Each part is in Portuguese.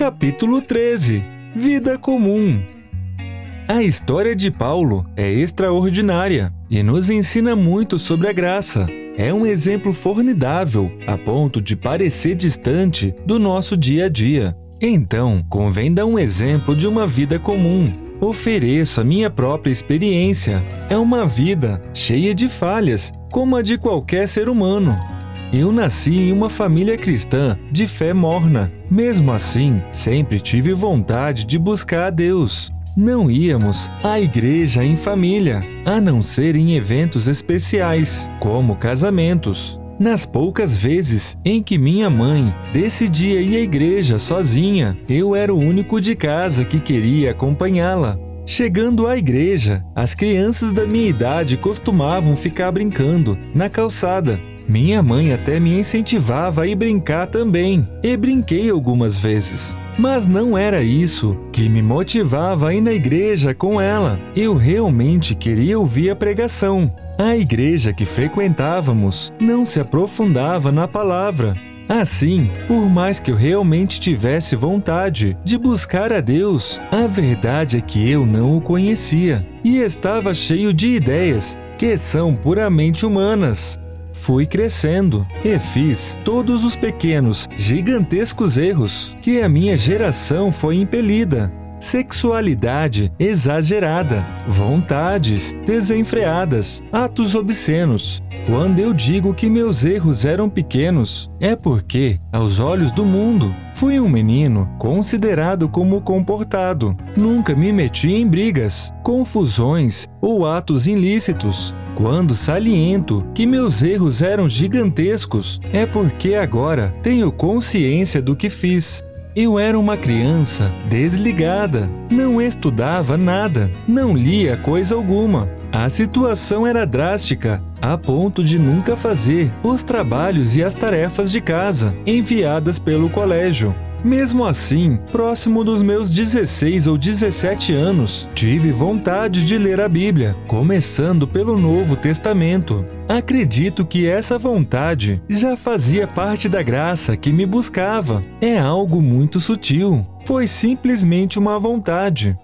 Capítulo 13 Vida Comum A história de Paulo é extraordinária e nos ensina muito sobre a graça. É um exemplo formidável a ponto de parecer distante do nosso dia a dia. Então, convém dar um exemplo de uma vida comum. Ofereço a minha própria experiência. É uma vida cheia de falhas, como a de qualquer ser humano. Eu nasci em uma família cristã de fé morna. Mesmo assim, sempre tive vontade de buscar a Deus. Não íamos à igreja em família, a não ser em eventos especiais, como casamentos. Nas poucas vezes em que minha mãe decidia ir à igreja sozinha, eu era o único de casa que queria acompanhá-la. Chegando à igreja, as crianças da minha idade costumavam ficar brincando na calçada minha mãe até me incentivava a ir brincar também, e brinquei algumas vezes. Mas não era isso que me motivava a ir na igreja com ela. Eu realmente queria ouvir a pregação. A igreja que frequentávamos não se aprofundava na palavra. Assim, por mais que eu realmente tivesse vontade de buscar a Deus, a verdade é que eu não o conhecia e estava cheio de ideias que são puramente humanas. Fui crescendo e fiz todos os pequenos, gigantescos erros que a minha geração foi impelida. Sexualidade exagerada, vontades desenfreadas, atos obscenos. Quando eu digo que meus erros eram pequenos, é porque, aos olhos do mundo, fui um menino considerado como comportado. Nunca me meti em brigas, confusões ou atos ilícitos. Quando saliento que meus erros eram gigantescos, é porque agora tenho consciência do que fiz. Eu era uma criança desligada, não estudava nada, não lia coisa alguma. A situação era drástica, a ponto de nunca fazer os trabalhos e as tarefas de casa enviadas pelo colégio. Mesmo assim, próximo dos meus 16 ou 17 anos, tive vontade de ler a Bíblia, começando pelo Novo Testamento. Acredito que essa vontade já fazia parte da graça que me buscava. É algo muito sutil. Foi simplesmente uma vontade.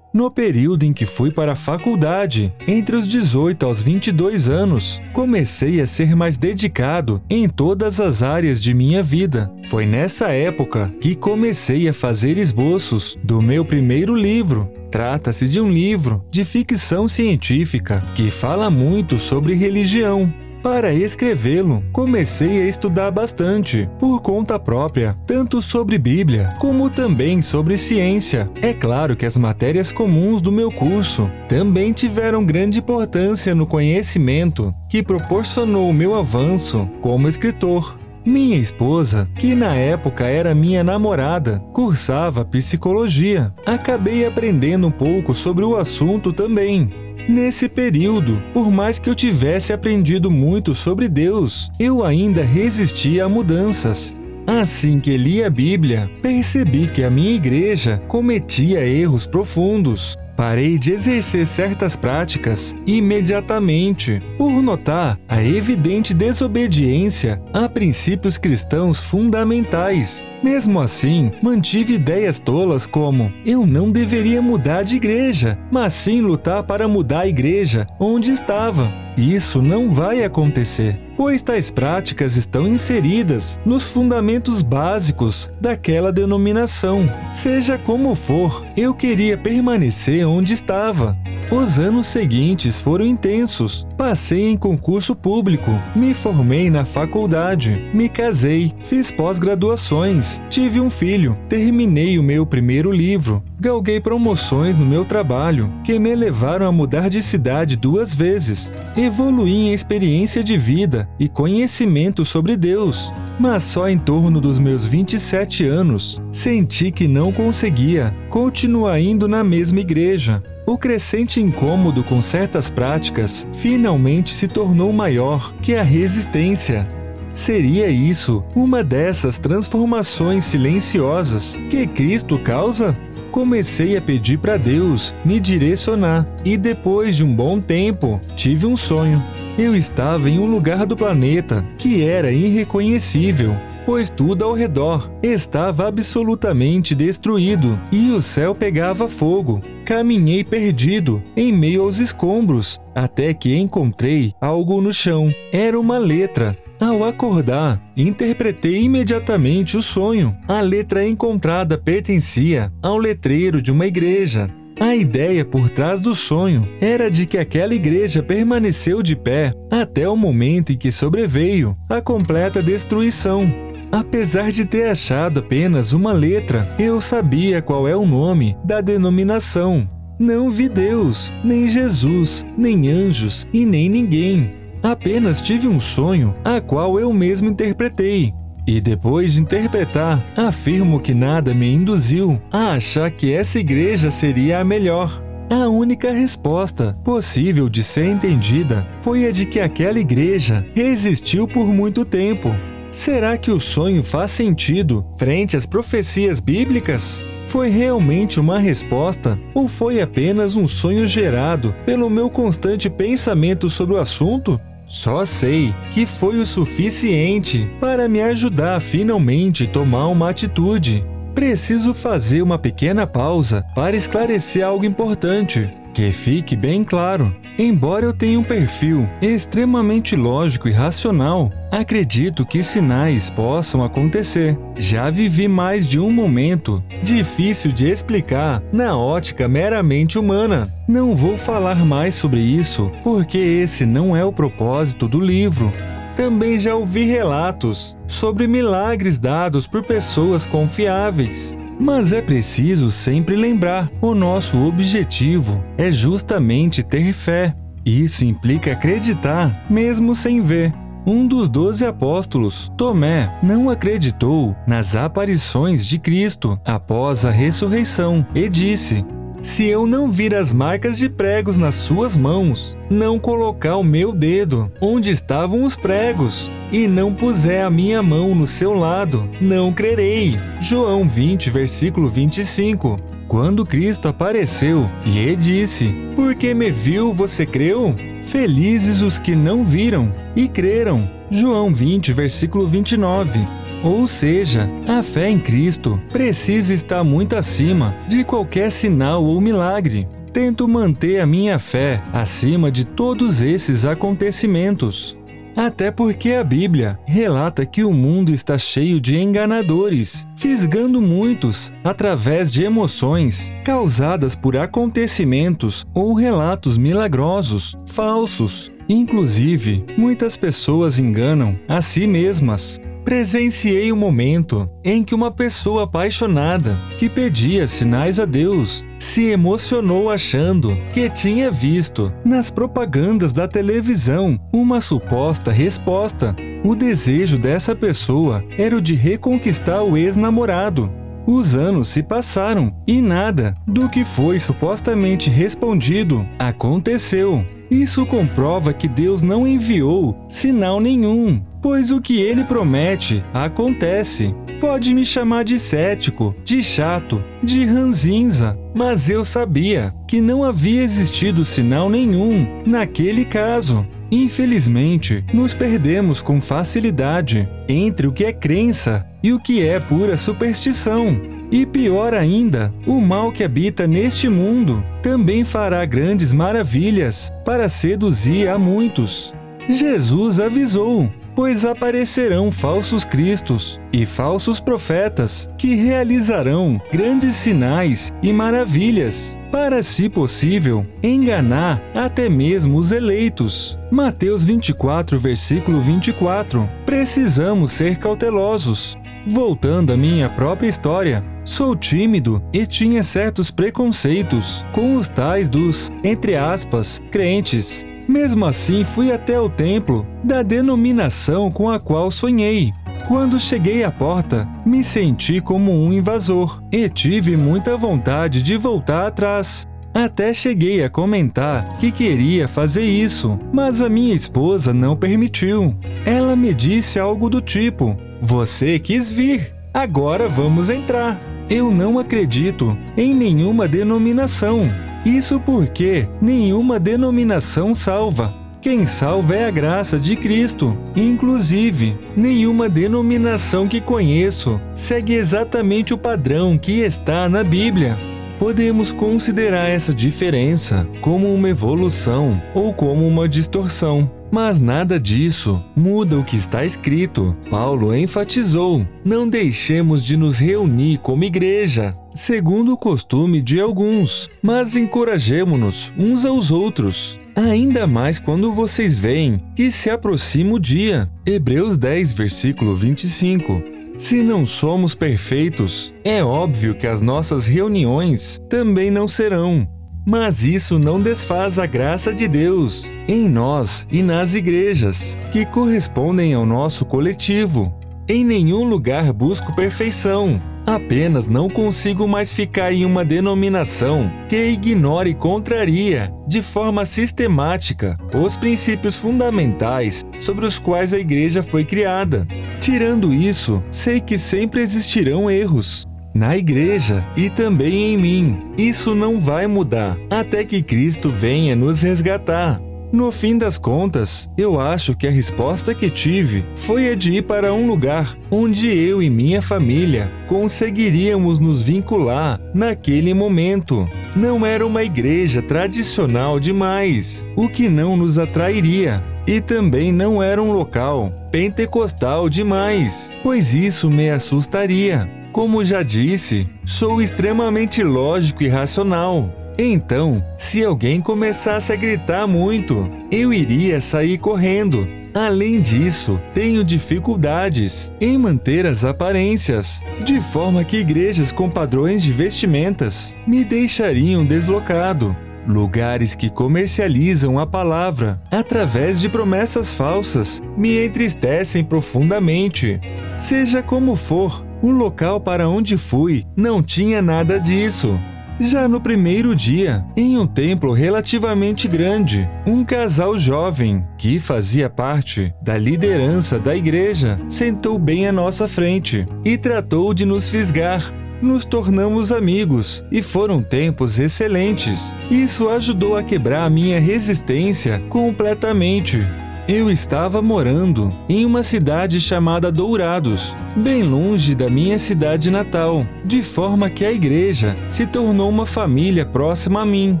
No período em que fui para a faculdade, entre os 18 aos 22 anos, comecei a ser mais dedicado em todas as áreas de minha vida. Foi nessa época que comecei a fazer esboços do meu primeiro livro, Trata-se de um livro de ficção científica que fala muito sobre religião. Para escrevê-lo, comecei a estudar bastante, por conta própria, tanto sobre Bíblia como também sobre ciência. É claro que as matérias comuns do meu curso também tiveram grande importância no conhecimento que proporcionou o meu avanço como escritor. Minha esposa, que na época era minha namorada, cursava psicologia. Acabei aprendendo um pouco sobre o assunto também. Nesse período, por mais que eu tivesse aprendido muito sobre Deus, eu ainda resistia a mudanças. Assim que li a Bíblia, percebi que a minha igreja cometia erros profundos. Parei de exercer certas práticas imediatamente, por notar a evidente desobediência a princípios cristãos fundamentais mesmo assim, mantive ideias tolas como: eu não deveria mudar de igreja, mas sim lutar para mudar a igreja onde estava. Isso não vai acontecer, pois tais práticas estão inseridas nos fundamentos básicos daquela denominação. Seja como for, eu queria permanecer onde estava. Os anos seguintes foram intensos. Passei em concurso público, me formei na faculdade, me casei, fiz pós-graduações, tive um filho, terminei o meu primeiro livro, galguei promoções no meu trabalho que me levaram a mudar de cidade duas vezes, evoluí em experiência de vida e conhecimento sobre Deus. Mas só em torno dos meus 27 anos. Senti que não conseguia. Continuar indo na mesma igreja. O crescente incômodo com certas práticas finalmente se tornou maior que a resistência. Seria isso uma dessas transformações silenciosas que Cristo causa? Comecei a pedir para Deus me direcionar e depois de um bom tempo tive um sonho. Eu estava em um lugar do planeta que era irreconhecível. pois tudo ao redor estava absolutamente destruído e o céu pegava fogo. Caminhei perdido em meio aos escombros até que encontrei algo no chão. Era uma letra. Ao acordar, interpretei imediatamente o sonho. A letra encontrada pertencia ao letreiro de uma igreja. A ideia por trás do sonho era de que aquela igreja permaneceu de pé até o momento em que sobreveio a completa destruição. Apesar de ter achado apenas uma letra, eu sabia qual é o nome da denominação. Não vi Deus, nem Jesus, nem anjos e nem ninguém. Apenas tive um sonho, a qual eu mesmo interpretei. E depois de interpretar, afirmo que nada me induziu a achar que essa igreja seria a melhor. A única resposta possível de ser entendida foi a de que aquela igreja resistiu por muito tempo. Será que o sonho faz sentido frente às profecias bíblicas? Foi realmente uma resposta ou foi apenas um sonho gerado pelo meu constante pensamento sobre o assunto? Só sei que foi o suficiente para me ajudar a finalmente tomar uma atitude. Preciso fazer uma pequena pausa para esclarecer algo importante. Que fique bem claro: embora eu tenha um perfil extremamente lógico e racional, acredito que sinais possam acontecer. Já vivi mais de um momento difícil de explicar na ótica meramente humana. Não vou falar mais sobre isso, porque esse não é o propósito do livro. Também já ouvi relatos sobre milagres dados por pessoas confiáveis. Mas é preciso sempre lembrar: o nosso objetivo é justamente ter fé. Isso implica acreditar, mesmo sem ver. Um dos doze apóstolos, Tomé, não acreditou nas aparições de Cristo após a ressurreição e disse: se eu não vir as marcas de pregos nas suas mãos, não colocar o meu dedo onde estavam os pregos, e não puser a minha mão no seu lado, não crerei. João 20, versículo 25. Quando Cristo apareceu, lhe disse: Porque me viu, você creu? Felizes os que não viram e creram. João 20, versículo 29. Ou seja, a fé em Cristo precisa estar muito acima de qualquer sinal ou milagre. Tento manter a minha fé acima de todos esses acontecimentos. Até porque a Bíblia relata que o mundo está cheio de enganadores, fisgando muitos através de emoções causadas por acontecimentos ou relatos milagrosos, falsos. Inclusive, muitas pessoas enganam a si mesmas Presenciei o um momento em que uma pessoa apaixonada que pedia sinais a Deus se emocionou achando que tinha visto nas propagandas da televisão uma suposta resposta. O desejo dessa pessoa era o de reconquistar o ex-namorado. Os anos se passaram e nada do que foi supostamente respondido aconteceu. Isso comprova que Deus não enviou sinal nenhum pois o que ele promete acontece. Pode me chamar de cético, de chato, de ranzinza, mas eu sabia que não havia existido sinal nenhum naquele caso. Infelizmente, nos perdemos com facilidade entre o que é crença e o que é pura superstição. E pior ainda, o mal que habita neste mundo também fará grandes maravilhas para seduzir a muitos. Jesus avisou: pois aparecerão falsos cristos e falsos profetas que realizarão grandes sinais e maravilhas, para, se possível, enganar até mesmo os eleitos. Mateus 24, versículo 24. Precisamos ser cautelosos. Voltando à minha própria história, sou tímido e tinha certos preconceitos com os tais dos, entre aspas, crentes mesmo assim, fui até o templo da denominação com a qual sonhei. Quando cheguei à porta, me senti como um invasor e tive muita vontade de voltar atrás. Até cheguei a comentar que queria fazer isso, mas a minha esposa não permitiu. Ela me disse algo do tipo: Você quis vir, agora vamos entrar. Eu não acredito em nenhuma denominação, isso porque nenhuma denominação salva. Quem salva é a graça de Cristo. Inclusive, nenhuma denominação que conheço segue exatamente o padrão que está na Bíblia. Podemos considerar essa diferença como uma evolução ou como uma distorção. Mas nada disso muda o que está escrito. Paulo enfatizou: não deixemos de nos reunir como igreja, segundo o costume de alguns, mas encorajemo-nos uns aos outros. Ainda mais quando vocês veem que se aproxima o dia. Hebreus 10, versículo 25. Se não somos perfeitos, é óbvio que as nossas reuniões também não serão. Mas isso não desfaz a graça de Deus em nós e nas igrejas, que correspondem ao nosso coletivo. Em nenhum lugar busco perfeição, Apenas não consigo mais ficar em uma denominação que ignore e contraria, de forma sistemática, os princípios fundamentais sobre os quais a igreja foi criada. Tirando isso, sei que sempre existirão erros. Na igreja e também em mim. Isso não vai mudar até que Cristo venha nos resgatar. No fim das contas, eu acho que a resposta que tive foi a de ir para um lugar onde eu e minha família conseguiríamos nos vincular naquele momento. Não era uma igreja tradicional demais, o que não nos atrairia. E também não era um local pentecostal demais, pois isso me assustaria. Como já disse, sou extremamente lógico e racional. Então, se alguém começasse a gritar muito, eu iria sair correndo. Além disso, tenho dificuldades em manter as aparências, de forma que igrejas com padrões de vestimentas me deixariam deslocado. Lugares que comercializam a palavra através de promessas falsas me entristecem profundamente. Seja como for, o local para onde fui não tinha nada disso. Já no primeiro dia, em um templo relativamente grande, um casal jovem, que fazia parte da liderança da igreja, sentou bem à nossa frente e tratou de nos fisgar. Nos tornamos amigos e foram tempos excelentes. Isso ajudou a quebrar a minha resistência completamente. Eu estava morando em uma cidade chamada Dourados, bem longe da minha cidade natal, de forma que a igreja se tornou uma família próxima a mim.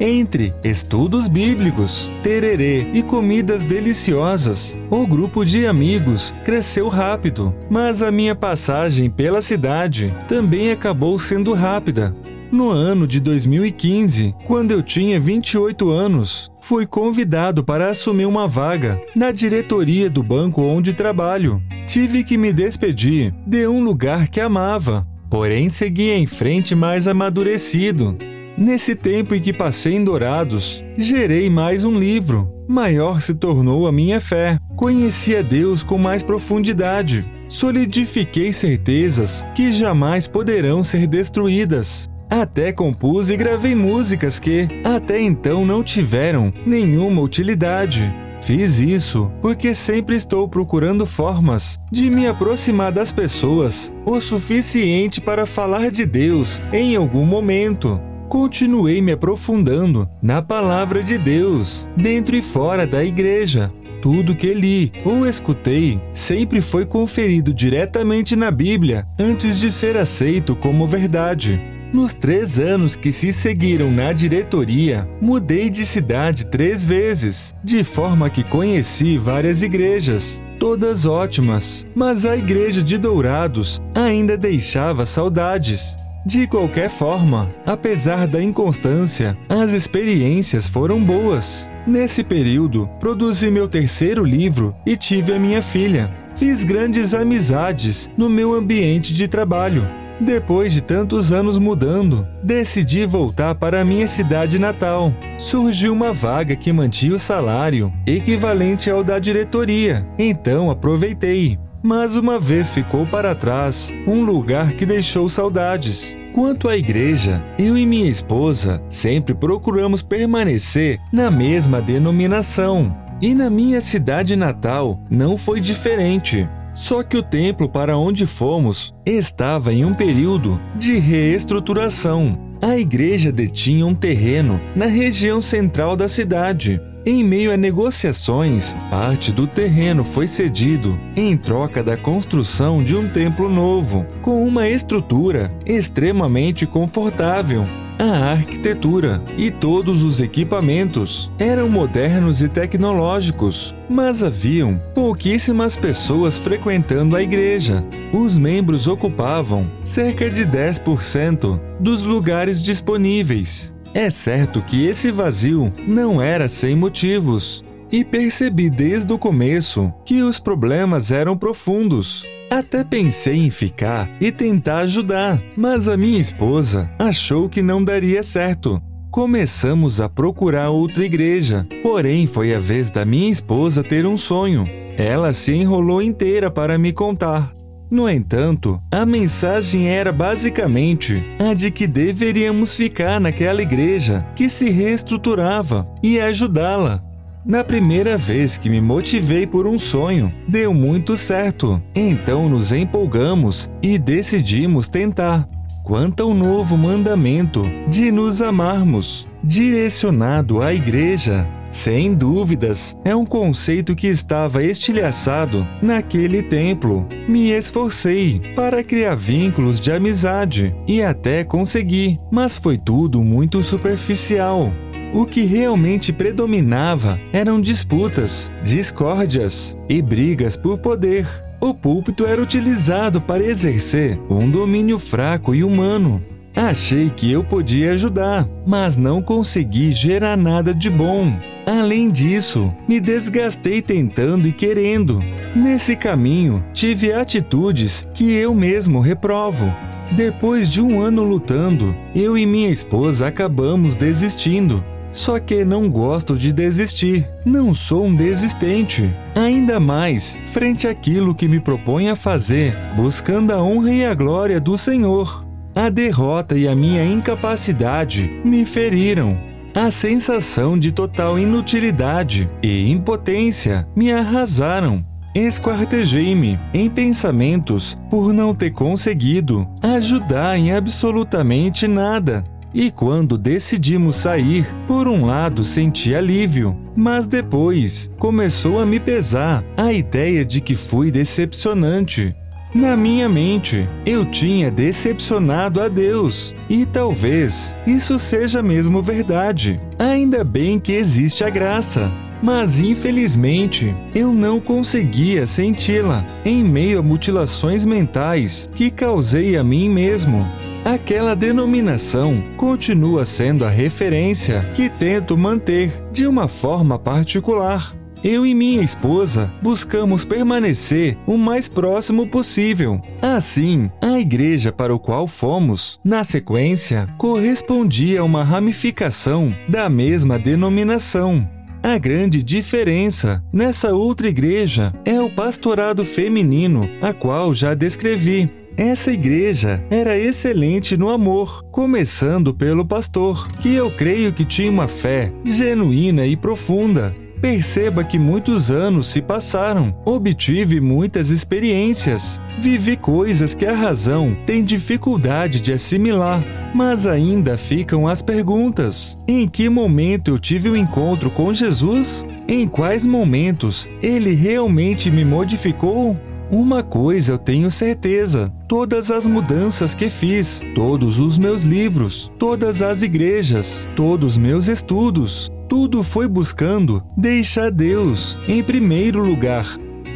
Entre estudos bíblicos, tererê e comidas deliciosas, o grupo de amigos cresceu rápido, mas a minha passagem pela cidade também acabou sendo rápida. No ano de 2015, quando eu tinha 28 anos, fui convidado para assumir uma vaga na diretoria do banco onde trabalho. Tive que me despedir de um lugar que amava, porém segui em frente mais amadurecido. Nesse tempo em que passei em Dourados, gerei mais um livro. Maior se tornou a minha fé. Conheci a Deus com mais profundidade. Solidifiquei certezas que jamais poderão ser destruídas. Até compus e gravei músicas que, até então, não tiveram nenhuma utilidade. Fiz isso porque sempre estou procurando formas de me aproximar das pessoas o suficiente para falar de Deus em algum momento. Continuei me aprofundando na palavra de Deus, dentro e fora da igreja. Tudo que li ou escutei sempre foi conferido diretamente na Bíblia antes de ser aceito como verdade. Nos três anos que se seguiram na diretoria, mudei de cidade três vezes, de forma que conheci várias igrejas, todas ótimas, mas a igreja de Dourados ainda deixava saudades. De qualquer forma, apesar da inconstância, as experiências foram boas. Nesse período, produzi meu terceiro livro e tive a minha filha. Fiz grandes amizades no meu ambiente de trabalho depois de tantos anos mudando, decidi voltar para a minha cidade natal. Surgiu uma vaga que mantinha o salário equivalente ao da diretoria, então aproveitei. Mas uma vez ficou para trás um lugar que deixou saudades. Quanto à igreja, eu e minha esposa sempre procuramos permanecer na mesma denominação. E na minha cidade natal não foi diferente. Só que o templo para onde fomos estava em um período de reestruturação. A igreja detinha um terreno na região central da cidade. Em meio a negociações, parte do terreno foi cedido em troca da construção de um templo novo, com uma estrutura extremamente confortável. A arquitetura e todos os equipamentos eram modernos e tecnológicos, mas haviam pouquíssimas pessoas frequentando a igreja. Os membros ocupavam cerca de 10% dos lugares disponíveis. É certo que esse vazio não era sem motivos, e percebi desde o começo que os problemas eram profundos. Até pensei em ficar e tentar ajudar, mas a minha esposa achou que não daria certo. Começamos a procurar outra igreja, porém foi a vez da minha esposa ter um sonho. Ela se enrolou inteira para me contar. No entanto, a mensagem era basicamente a de que deveríamos ficar naquela igreja que se reestruturava e ajudá-la. Na primeira vez que me motivei por um sonho, deu muito certo. Então nos empolgamos e decidimos tentar. Quanto ao novo mandamento de nos amarmos, direcionado à igreja, sem dúvidas, é um conceito que estava estilhaçado naquele templo. Me esforcei para criar vínculos de amizade e até consegui, mas foi tudo muito superficial. O que realmente predominava eram disputas, discórdias e brigas por poder. O púlpito era utilizado para exercer um domínio fraco e humano. Achei que eu podia ajudar, mas não consegui gerar nada de bom. Além disso, me desgastei tentando e querendo. Nesse caminho, tive atitudes que eu mesmo reprovo. Depois de um ano lutando, eu e minha esposa acabamos desistindo. Só que não gosto de desistir, não sou um desistente. Ainda mais, frente àquilo que me proponho a fazer, buscando a honra e a glória do Senhor. A derrota e a minha incapacidade me feriram, a sensação de total inutilidade e impotência me arrasaram. Esquartejei-me em pensamentos por não ter conseguido ajudar em absolutamente nada. E quando decidimos sair, por um lado senti alívio, mas depois começou a me pesar a ideia de que fui decepcionante na minha mente, eu tinha decepcionado a Deus, e talvez isso seja mesmo verdade. Ainda bem que existe a graça. Mas infelizmente, eu não conseguia senti-la em meio a mutilações mentais que causei a mim mesmo. Aquela denominação continua sendo a referência que tento manter de uma forma particular eu e minha esposa buscamos permanecer o mais próximo possível. Assim, a igreja para o qual fomos, na sequência, correspondia a uma ramificação da mesma denominação. A grande diferença nessa outra igreja é o pastorado feminino, a qual já descrevi. Essa igreja era excelente no amor, começando pelo pastor, que eu creio que tinha uma fé genuína e profunda, Perceba que muitos anos se passaram, obtive muitas experiências, vivi coisas que a razão tem dificuldade de assimilar, mas ainda ficam as perguntas: em que momento eu tive o um encontro com Jesus? Em quais momentos ele realmente me modificou? Uma coisa eu tenho certeza: todas as mudanças que fiz, todos os meus livros, todas as igrejas, todos meus estudos, tudo foi buscando deixar Deus em primeiro lugar.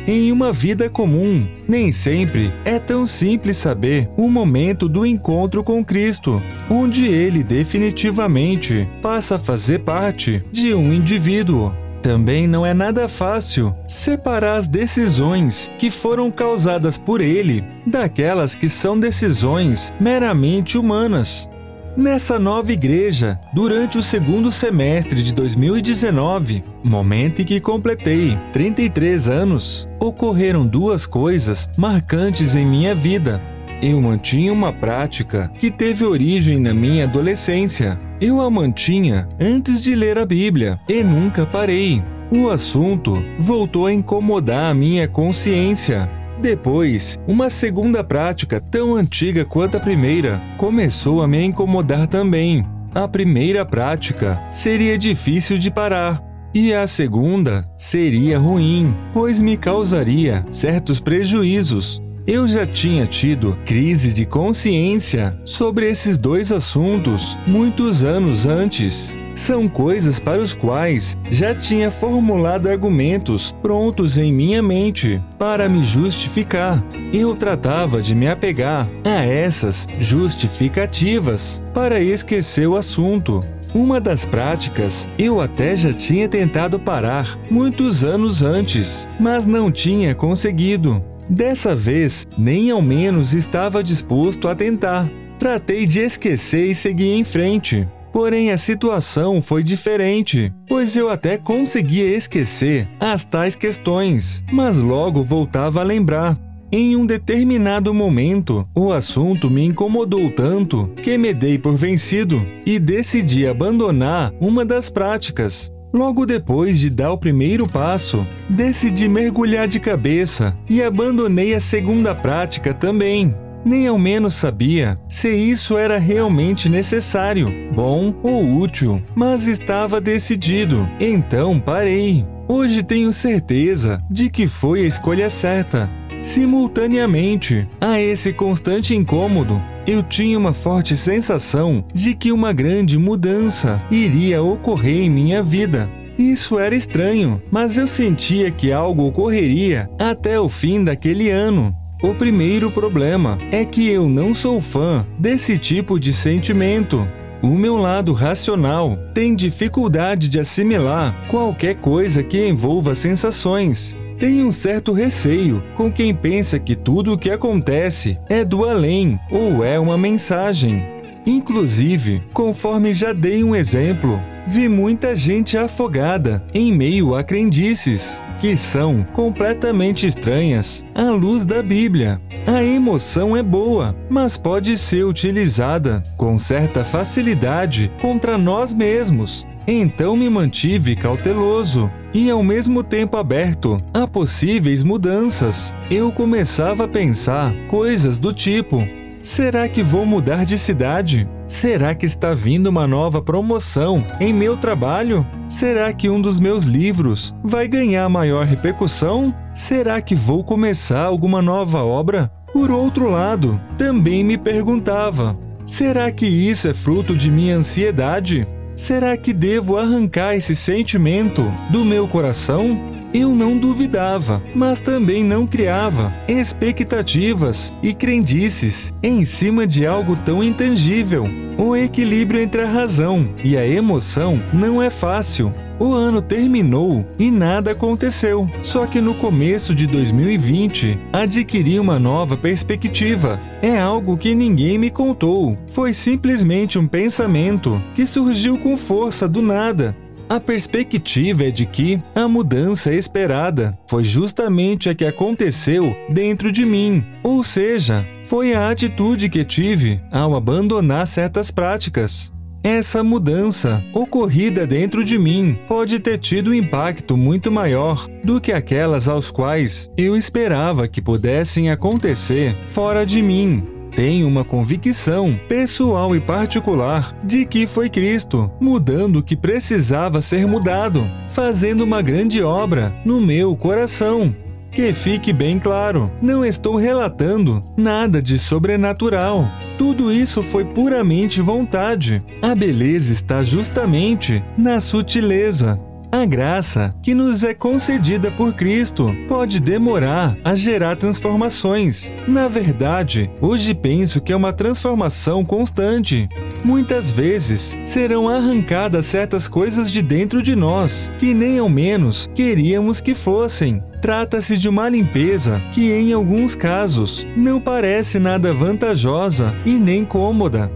Em uma vida comum, nem sempre é tão simples saber o momento do encontro com Cristo, onde ele definitivamente passa a fazer parte de um indivíduo. Também não é nada fácil separar as decisões que foram causadas por ele daquelas que são decisões meramente humanas. Nessa nova igreja, durante o segundo semestre de 2019, momento em que completei 33 anos, ocorreram duas coisas marcantes em minha vida. Eu mantinha uma prática que teve origem na minha adolescência. Eu a mantinha antes de ler a Bíblia e nunca parei. O assunto voltou a incomodar a minha consciência depois, uma segunda prática tão antiga quanto a primeira começou a me incomodar também. A primeira prática seria difícil de parar, e a segunda seria ruim, pois me causaria certos prejuízos. Eu já tinha tido crise de consciência sobre esses dois assuntos muitos anos antes. São coisas para os quais já tinha formulado argumentos prontos em minha mente para me justificar. Eu tratava de me apegar a essas justificativas para esquecer o assunto. Uma das práticas eu até já tinha tentado parar muitos anos antes, mas não tinha conseguido. Dessa vez, nem ao menos estava disposto a tentar. Tratei de esquecer e seguir em frente. Porém, a situação foi diferente, pois eu até conseguia esquecer as tais questões, mas logo voltava a lembrar. Em um determinado momento, o assunto me incomodou tanto que me dei por vencido e decidi abandonar uma das práticas. Logo depois de dar o primeiro passo, decidi mergulhar de cabeça e abandonei a segunda prática também. Nem ao menos sabia se isso era realmente necessário, bom ou útil, mas estava decidido, então parei. Hoje tenho certeza de que foi a escolha certa. Simultaneamente a esse constante incômodo, eu tinha uma forte sensação de que uma grande mudança iria ocorrer em minha vida. Isso era estranho, mas eu sentia que algo ocorreria até o fim daquele ano. O primeiro problema é que eu não sou fã desse tipo de sentimento. O meu lado racional tem dificuldade de assimilar qualquer coisa que envolva sensações. Tem um certo receio com quem pensa que tudo o que acontece é do além ou é uma mensagem. Inclusive, conforme já dei um exemplo, vi muita gente afogada em meio a crendices que são completamente estranhas à luz da Bíblia. A emoção é boa, mas pode ser utilizada com certa facilidade contra nós mesmos. Então me mantive cauteloso e ao mesmo tempo aberto a possíveis mudanças. Eu começava a pensar coisas do tipo: será que vou mudar de cidade? Será que está vindo uma nova promoção em meu trabalho? Será que um dos meus livros vai ganhar maior repercussão? Será que vou começar alguma nova obra? Por outro lado, também me perguntava: será que isso é fruto de minha ansiedade? Será que devo arrancar esse sentimento do meu coração? Eu não duvidava, mas também não criava expectativas e crendices em cima de algo tão intangível. O equilíbrio entre a razão e a emoção não é fácil. O ano terminou e nada aconteceu. Só que no começo de 2020 adquiri uma nova perspectiva. É algo que ninguém me contou. Foi simplesmente um pensamento que surgiu com força do nada a perspectiva é de que a mudança esperada foi justamente a que aconteceu dentro de mim, ou seja, foi a atitude que tive ao abandonar certas práticas. Essa mudança ocorrida dentro de mim pode ter tido um impacto muito maior do que aquelas aos quais eu esperava que pudessem acontecer fora de mim. Tenho uma convicção pessoal e particular de que foi Cristo mudando o que precisava ser mudado, fazendo uma grande obra no meu coração. Que fique bem claro, não estou relatando nada de sobrenatural. Tudo isso foi puramente vontade. A beleza está justamente na sutileza, a graça que nos é concedida por Cristo pode demorar a gerar transformações. Na verdade, hoje penso que é uma transformação constante. Muitas vezes serão arrancadas certas coisas de dentro de nós que nem ao menos queríamos que fossem. Trata-se de uma limpeza que, em alguns casos, não parece nada vantajosa e nem cômoda.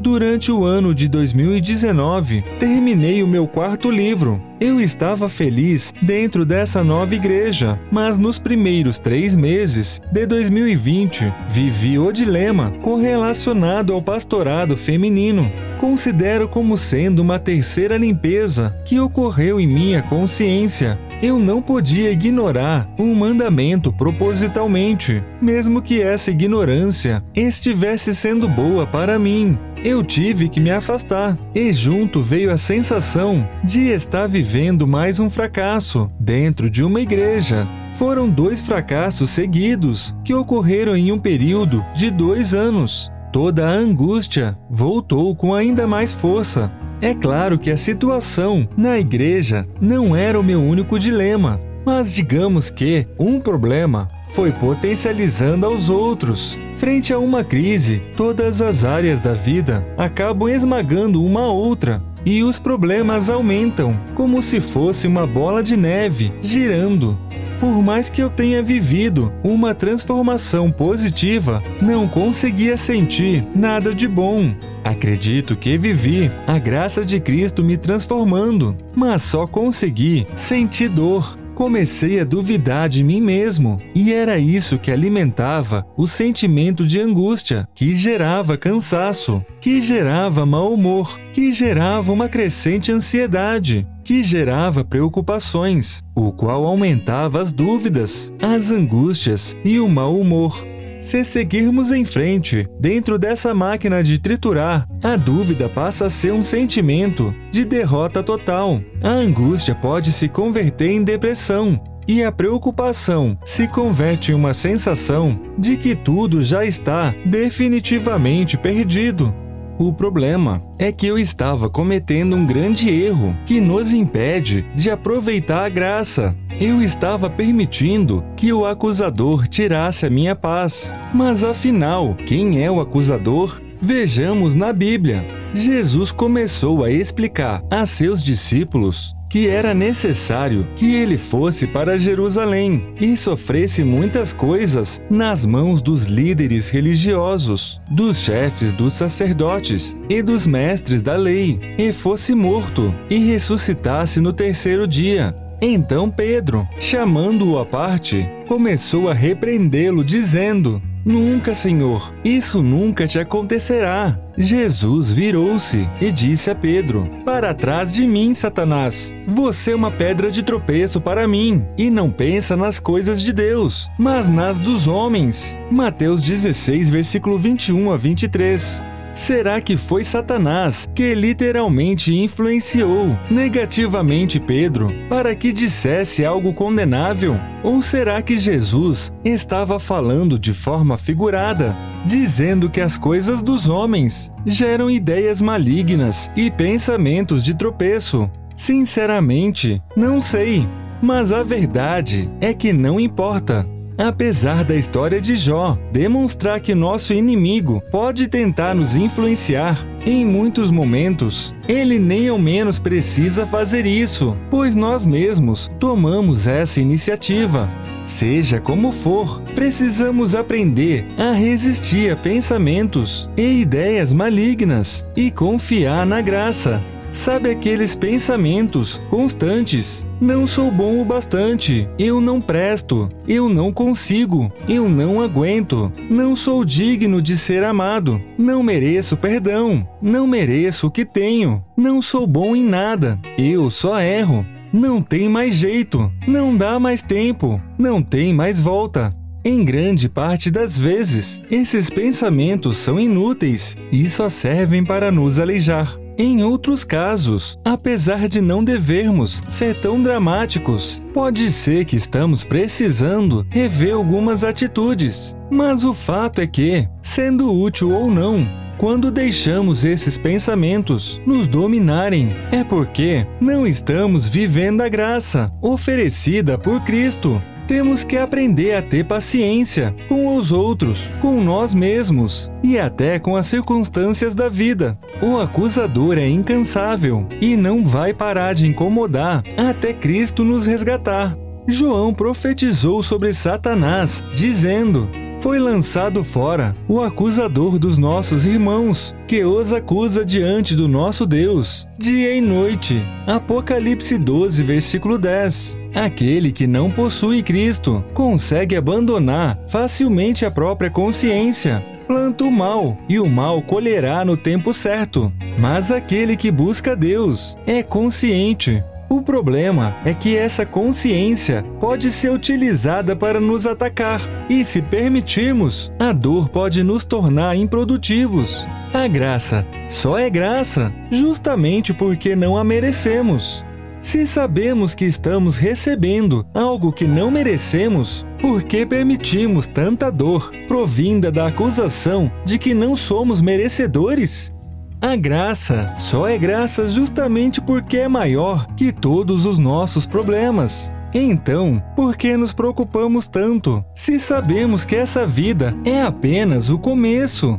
Durante o ano de 2019, terminei o meu quarto livro. Eu estava feliz dentro dessa nova igreja, mas nos primeiros três meses de 2020, vivi o dilema correlacionado ao pastorado feminino. Considero como sendo uma terceira limpeza que ocorreu em minha consciência Eu não podia ignorar um mandamento propositalmente, mesmo que essa ignorância estivesse sendo boa para mim. Eu tive que me afastar, e junto veio a sensação de estar vivendo mais um fracasso dentro de uma igreja. Foram dois fracassos seguidos que ocorreram em um período de dois anos. Toda a angústia voltou com ainda mais força. É claro que a situação na igreja não era o meu único dilema, mas digamos que um problema foi potencializando aos outros. Frente a uma crise, todas as áreas da vida acabam esmagando uma outra e os problemas aumentam, como se fosse uma bola de neve girando. Por mais que eu tenha vivido uma transformação positiva, não conseguia sentir nada de bom. Acredito que vivi a graça de Cristo me transformando, mas só consegui sentir dor. Comecei a duvidar de mim mesmo, e era isso que alimentava o sentimento de angústia, que gerava cansaço, que gerava mau humor, que gerava uma crescente ansiedade, que gerava preocupações, o qual aumentava as dúvidas, as angústias e o mau humor. Se seguirmos em frente, dentro dessa máquina de triturar, a dúvida passa a ser um sentimento de derrota total. A angústia pode se converter em depressão. E a preocupação se converte em uma sensação de que tudo já está definitivamente perdido. O problema é que eu estava cometendo um grande erro que nos impede de aproveitar a graça. Eu estava permitindo que o acusador tirasse a minha paz. Mas afinal, quem é o acusador? Vejamos na Bíblia. Jesus começou a explicar a seus discípulos que era necessário que ele fosse para Jerusalém e sofresse muitas coisas nas mãos dos líderes religiosos, dos chefes dos sacerdotes e dos mestres da lei, e fosse morto e ressuscitasse no terceiro dia. Então Pedro, chamando-o à parte, começou a repreendê-lo, dizendo: Nunca, Senhor, isso nunca te acontecerá. Jesus virou-se e disse a Pedro: Para trás de mim, Satanás. Você é uma pedra de tropeço para mim e não pensa nas coisas de Deus, mas nas dos homens. Mateus 16, versículo 21 a 23. Será que foi Satanás que literalmente influenciou negativamente Pedro para que dissesse algo condenável? Ou será que Jesus estava falando de forma figurada, dizendo que as coisas dos homens geram ideias malignas e pensamentos de tropeço? Sinceramente, não sei. Mas a verdade é que não importa. Apesar da história de Jó demonstrar que nosso inimigo pode tentar nos influenciar, em muitos momentos, ele nem ao menos precisa fazer isso, pois nós mesmos tomamos essa iniciativa. Seja como for, precisamos aprender a resistir a pensamentos e ideias malignas e confiar na graça. Sabe aqueles pensamentos constantes? Não sou bom o bastante, eu não presto, eu não consigo, eu não aguento, não sou digno de ser amado, não mereço perdão, não mereço o que tenho, não sou bom em nada, eu só erro, não tem mais jeito, não dá mais tempo, não tem mais volta. Em grande parte das vezes, esses pensamentos são inúteis e só servem para nos aleijar. Em outros casos, apesar de não devermos ser tão dramáticos, pode ser que estamos precisando rever algumas atitudes. Mas o fato é que, sendo útil ou não, quando deixamos esses pensamentos nos dominarem, é porque não estamos vivendo a graça oferecida por Cristo temos que aprender a ter paciência com os outros, com nós mesmos e até com as circunstâncias da vida. O acusador é incansável e não vai parar de incomodar até Cristo nos resgatar. João profetizou sobre Satanás, dizendo: foi lançado fora o acusador dos nossos irmãos, que os acusa diante do nosso Deus, dia e noite. Apocalipse 12, versículo 10. Aquele que não possui Cristo consegue abandonar facilmente a própria consciência. Planta o mal, e o mal colherá no tempo certo. Mas aquele que busca Deus é consciente. O problema é que essa consciência pode ser utilizada para nos atacar, e se permitirmos, a dor pode nos tornar improdutivos. A graça só é graça justamente porque não a merecemos. Se sabemos que estamos recebendo algo que não merecemos, por que permitimos tanta dor provinda da acusação de que não somos merecedores? A graça só é graça justamente porque é maior que todos os nossos problemas. Então, por que nos preocupamos tanto se sabemos que essa vida é apenas o começo?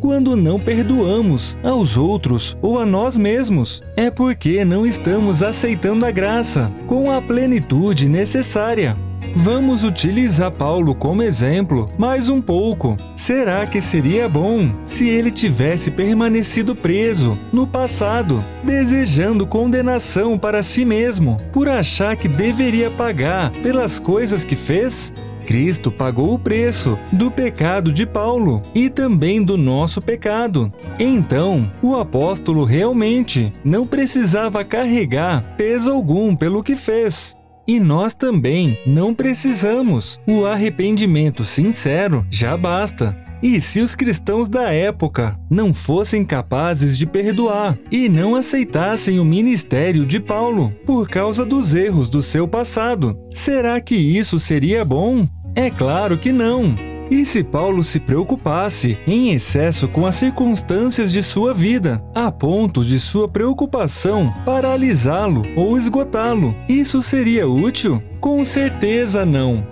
Quando não perdoamos aos outros ou a nós mesmos, é porque não estamos aceitando a graça com a plenitude necessária. Vamos utilizar Paulo como exemplo mais um pouco. Será que seria bom se ele tivesse permanecido preso no passado, desejando condenação para si mesmo, por achar que deveria pagar pelas coisas que fez? Cristo pagou o preço do pecado de Paulo e também do nosso pecado. Então, o apóstolo realmente não precisava carregar peso algum pelo que fez. E nós também não precisamos. O arrependimento sincero já basta. E se os cristãos da época não fossem capazes de perdoar e não aceitassem o ministério de Paulo por causa dos erros do seu passado, será que isso seria bom? É claro que não. E se Paulo se preocupasse em excesso com as circunstâncias de sua vida, a ponto de sua preocupação paralisá-lo ou esgotá-lo, isso seria útil? Com certeza não.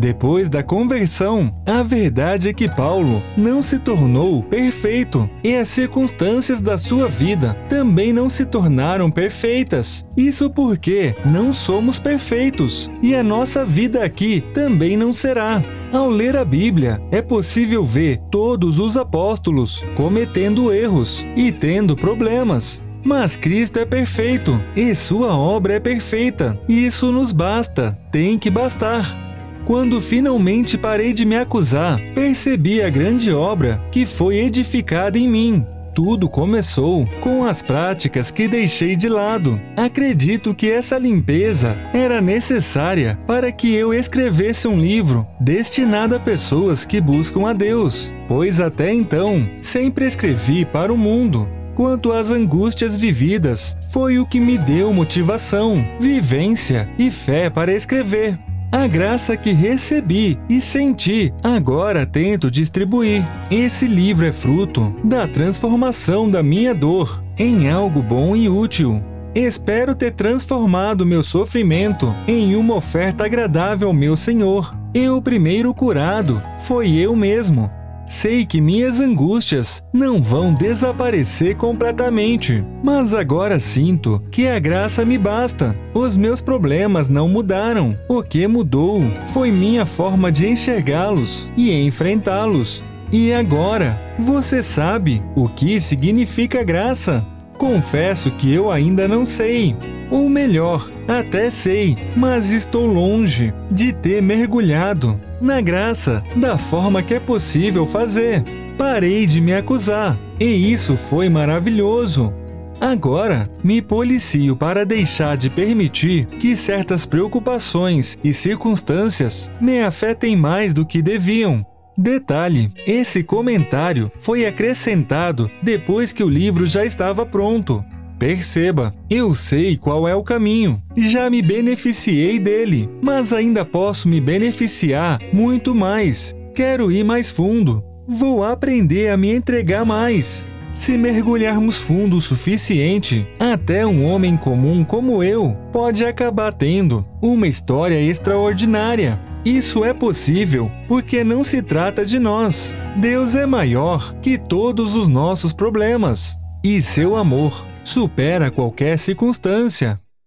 Depois da conversão, a verdade é que Paulo não se tornou perfeito e as circunstâncias da sua vida também não se tornaram perfeitas. Isso porque não somos perfeitos e a nossa vida aqui também não será. Ao ler a Bíblia, é possível ver todos os apóstolos cometendo erros e tendo problemas. Mas Cristo é perfeito e sua obra é perfeita. Isso nos basta, tem que bastar. Quando finalmente parei de me acusar, percebi a grande obra que foi edificada em mim tudo começou com as práticas que deixei de lado. Acredito que essa limpeza era necessária para que eu escrevesse um livro destinado a pessoas que buscam a Deus, pois até então sempre escrevi para o mundo. Quanto às angústias vividas, foi o que me deu motivação, vivência e fé para escrever. A graça que recebi e senti, agora tento distribuir. Esse livro é fruto da transformação da minha dor em algo bom e útil. Espero ter transformado meu sofrimento em uma oferta agradável ao meu Senhor. E o primeiro curado foi eu mesmo. Sei que minhas angústias não vão desaparecer completamente, mas agora sinto que a graça me basta. Os meus problemas não mudaram. O que mudou foi minha forma de enxergá-los e enfrentá-los. E agora, você sabe o que significa graça? Confesso que eu ainda não sei. Ou melhor, até sei, mas estou longe de ter mergulhado na graça, da forma que é possível fazer. Parei de me acusar, e isso foi maravilhoso. Agora, me policio para deixar de permitir que certas preocupações e circunstâncias me afetem mais do que deviam. Detalhe: esse comentário foi acrescentado depois que o livro já estava pronto. Perceba, eu sei qual é o caminho. Já me beneficiei dele, mas ainda posso me beneficiar muito mais. Quero ir mais fundo. Vou aprender a me entregar mais. Se mergulharmos fundo o suficiente, até um homem comum como eu pode acabar tendo uma história extraordinária. Isso é possível porque não se trata de nós. Deus é maior que todos os nossos problemas e seu amor supera qualquer circunstância.